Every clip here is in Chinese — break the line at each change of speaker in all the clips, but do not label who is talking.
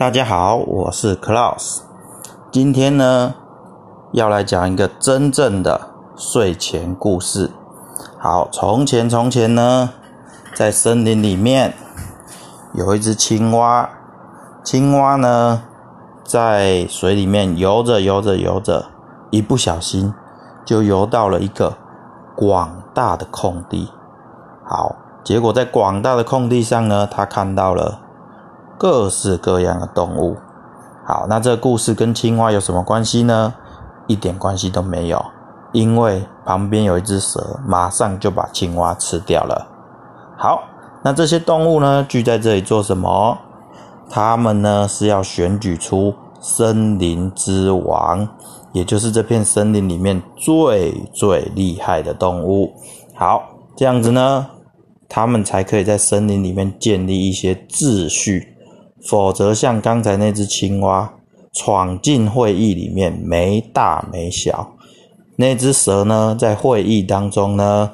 大家好，我是 Klaus。今天呢，要来讲一个真正的睡前故事。好，从前从前呢，在森林里面有一只青蛙。青蛙呢，在水里面游着游着游着，一不小心就游到了一个广大的空地。好，结果在广大的空地上呢，他看到了各式各样的动物。好，那这个故事跟青蛙有什么关系呢？一点关系都没有，因为旁边有一只蛇，马上就把青蛙吃掉了。好，那这些动物呢，聚在这里做什么？他们呢是要选举出森林之王，也就是这片森林里面最最厉害的动物。好，这样子呢，他们才可以在森林里面建立一些秩序。否则，像刚才那只青蛙闯进会议里面没大没小，那只蛇呢在会议当中呢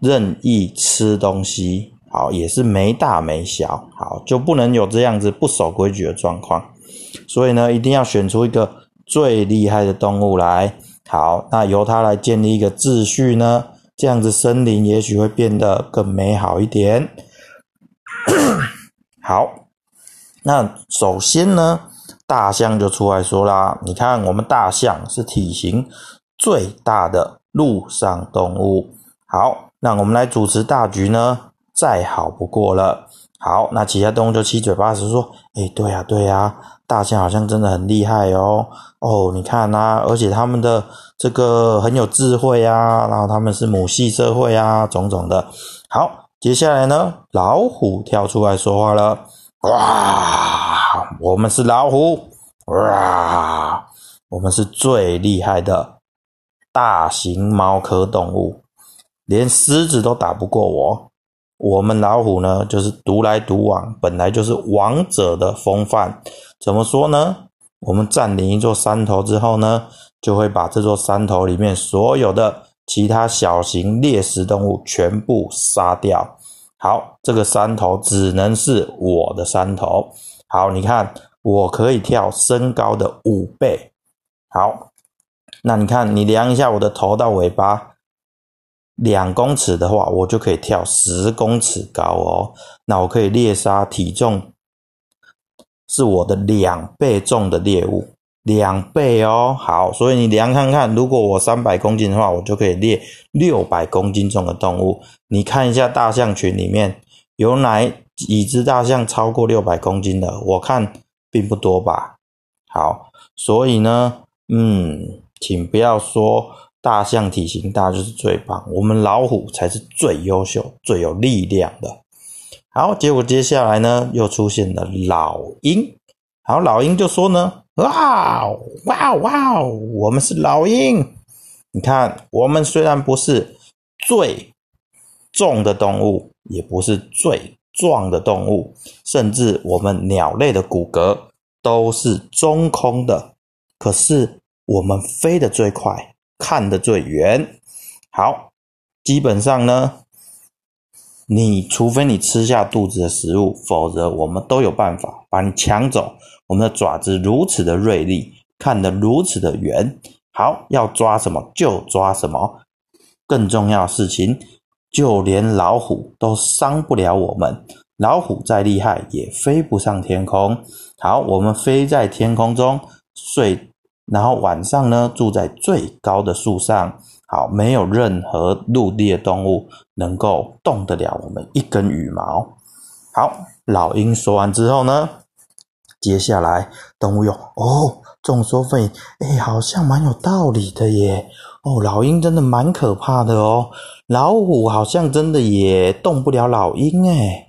任意吃东西。好，也是没大没小，好就不能有这样子不守规矩的状况，所以呢，一定要选出一个最厉害的动物来，好，那由它来建立一个秩序呢，这样子森林也许会变得更美好一点。好，那首先呢，大象就出来说啦，你看我们大象是体型最大的陆上动物，好，那我们来主持大局呢。再好不过了。好，那其他动物就七嘴八舌说：“哎，对呀，对呀，大象好像真的很厉害哦。哦，你看呐，而且他们的这个很有智慧啊，然后他们是母系社会啊，种种的。好，接下来呢，老虎跳出来说话了：哇，我们是老虎，哇，我们是最厉害的大型猫科动物，连狮子都打不过我。”我们老虎呢，就是独来独往，本来就是王者的风范。怎么说呢？我们占领一座山头之后呢，就会把这座山头里面所有的其他小型猎食动物全部杀掉。好，这个山头只能是我的山头。好，你看，我可以跳身高的五倍。好，那你看，你量一下我的头到尾巴。两公尺的话，我就可以跳十公尺高哦。那我可以猎杀体重是我的两倍重的猎物，两倍哦。好，所以你量看看，如果我三百公斤的话，我就可以猎六百公斤重的动物。你看一下大象群里面有哪几只大象超过六百公斤的？我看并不多吧。好，所以呢，嗯，请不要说。大象体型大就是最棒，我们老虎才是最优秀、最有力量的。好，结果接下来呢，又出现了老鹰。好，老鹰就说呢：“哇哇哇，我们是老鹰。你看，我们虽然不是最重的动物，也不是最壮的动物，甚至我们鸟类的骨骼都是中空的，可是我们飞得最快。”看得最远，好，基本上呢，你除非你吃下肚子的食物，否则我们都有办法把你抢走。我们的爪子如此的锐利，看得如此的远，好，要抓什么就抓什么。更重要的事情，就连老虎都伤不了我们。老虎再厉害，也飞不上天空。好，我们飞在天空中睡。然后晚上呢，住在最高的树上，好，没有任何陆地的动物能够动得了我们一根羽毛。好，老鹰说完之后呢，接下来动物又哦，众说纷纭，哎，好像蛮有道理的耶。哦，老鹰真的蛮可怕的哦，老虎好像真的也动不了老鹰哎。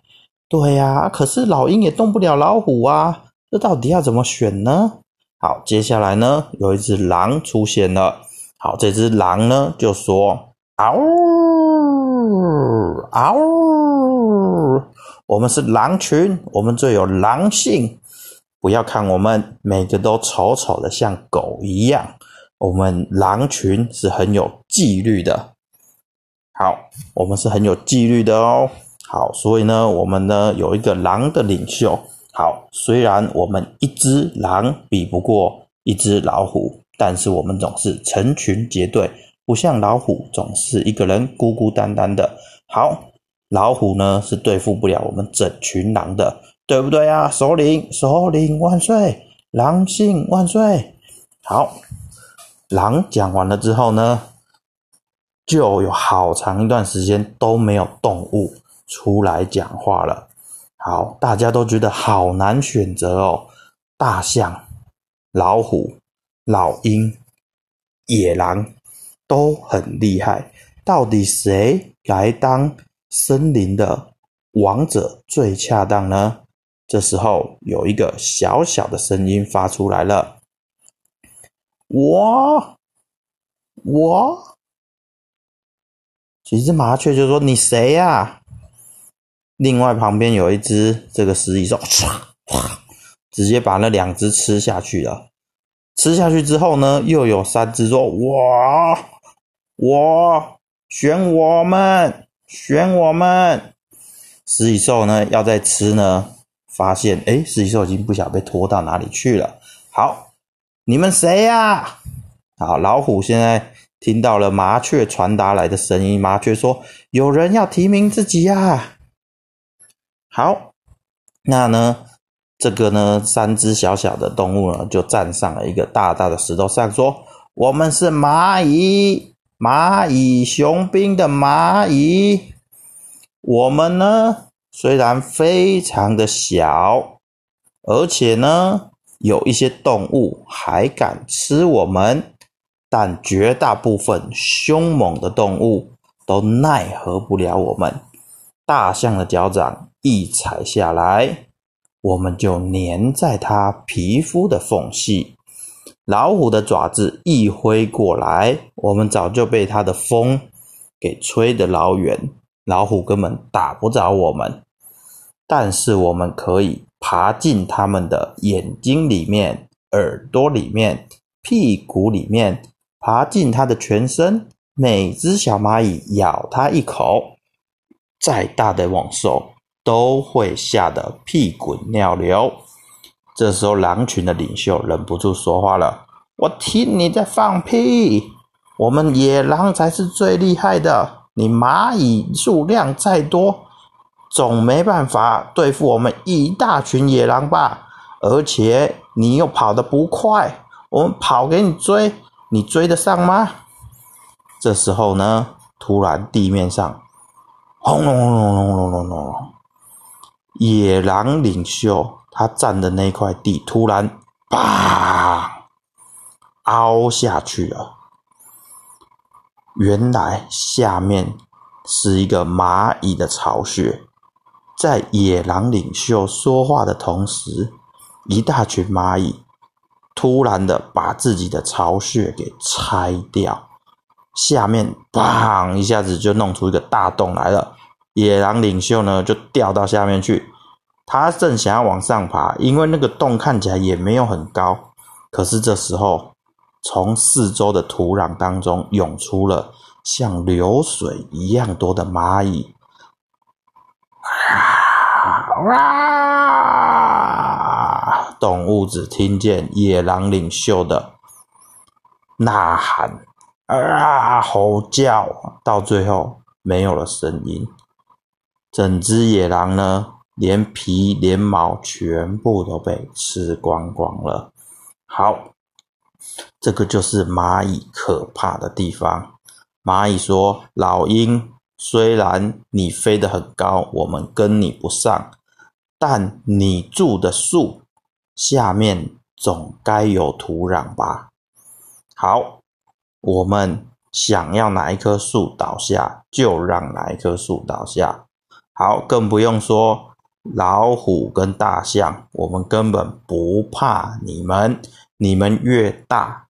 对呀，可是老鹰也动不了老虎啊，这到底要怎么选呢？好，接下来呢，有一只狼出现了。好，这只狼呢就说：“嗷呜嗷呜，我们是狼群，我们最有狼性。不要看我们每个都丑丑的像狗一样，我们狼群是很有纪律的。好，我们是很有纪律的哦。好，所以呢，我们呢有一个狼的领袖，好，虽然我们一只狼比不过一只老虎，但是我们总是成群结队，不像老虎总是一个人孤孤单单的。好，老虎呢是对付不了我们整群狼的，对不对啊？首领，首领万岁！狼性万岁！好，狼讲完了之后呢，就有好长一段时间都没有动物出来讲话了。好，大家都觉得好难选择哦。大象、老虎、老鹰、野狼都很厉害，到底谁来当森林的王者最恰当呢？这时候有一个小小的声音发出来了：“我，我。”几只麻雀就说：“你谁呀？”另外旁边有一只这个食蚁兽，唰唰，直接把那两只吃下去了。吃下去之后呢，又有三只说：“我，我选我们，选我们。”食蚁兽呢要再吃呢，发现哎，食蚁兽已经不晓得被拖到哪里去了。好，你们谁呀？好，老虎现在听到了麻雀传达来的声音，麻雀说：“有人要提名自己呀。”好，那呢，这个呢，三只小小的动物呢，就站上了一个大大的石头上，说：“我们是蚂蚁，蚂蚁雄兵的蚂蚁。我们呢，虽然非常的小，而且呢，有一些动物还敢吃我们，但绝大部分凶猛的动物都奈何不了我们。大象的脚掌。”一踩下来，我们就粘在它皮肤的缝隙；老虎的爪子一挥过来，我们早就被它的风给吹得老远，老虎根本打不着我们。但是我们可以爬进它们的眼睛里面、耳朵里面、屁股里面，爬进它的全身。每只小蚂蚁咬它一口，再大的猛兽。都会吓得屁滚尿流。这时候，狼群的领袖忍不住说话了：“我听你在放屁！我们野狼才是最厉害的。你蚂蚁数量再多，总没办法对付我们一大群野狼吧？而且你又跑得不快，我们跑给你追，你追得上吗？”这时候呢，突然地面上轰隆隆隆隆隆隆隆。野狼领袖他站的那块地突然啪凹下去了，原来下面是一个蚂蚁的巢穴。在野狼领袖说话的同时，一大群蚂蚁突然的把自己的巢穴给拆掉，下面砰一下子就弄出一个大洞来了。野狼领袖呢，就掉到下面去。他正想要往上爬，因为那个洞看起来也没有很高。可是这时候，从四周的土壤当中涌出了像流水一样多的蚂蚁。哇！动物只听见野狼领袖的呐喊、啊吼叫，到最后没有了声音。整只野狼呢，连皮连毛全部都被吃光光了。好，这个就是蚂蚁可怕的地方。蚂蚁说：“老鹰，虽然你飞得很高，我们跟你不上，但你住的树下面总该有土壤吧？好，我们想要哪一棵树倒下，就让哪一棵树倒下。”好，更不用说老虎跟大象，我们根本不怕你们。你们越大，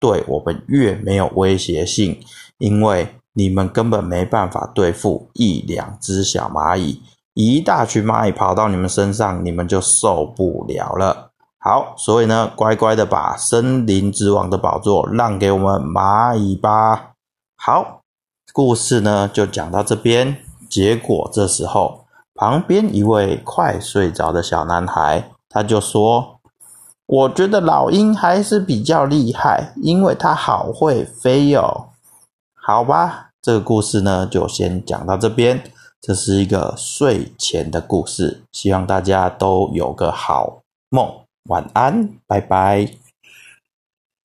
对我们越没有威胁性，因为你们根本没办法对付一两只小蚂蚁。一大群蚂蚁跑到你们身上，你们就受不了了。好，所以呢，乖乖的把森林之王的宝座让给我们蚂蚁吧。好，故事呢就讲到这边。结果这时候，旁边一位快睡着的小男孩，他就说：“我觉得老鹰还是比较厉害，因为它好会飞哦。”好吧，这个故事呢就先讲到这边。这是一个睡前的故事，希望大家都有个好梦，晚安，拜拜。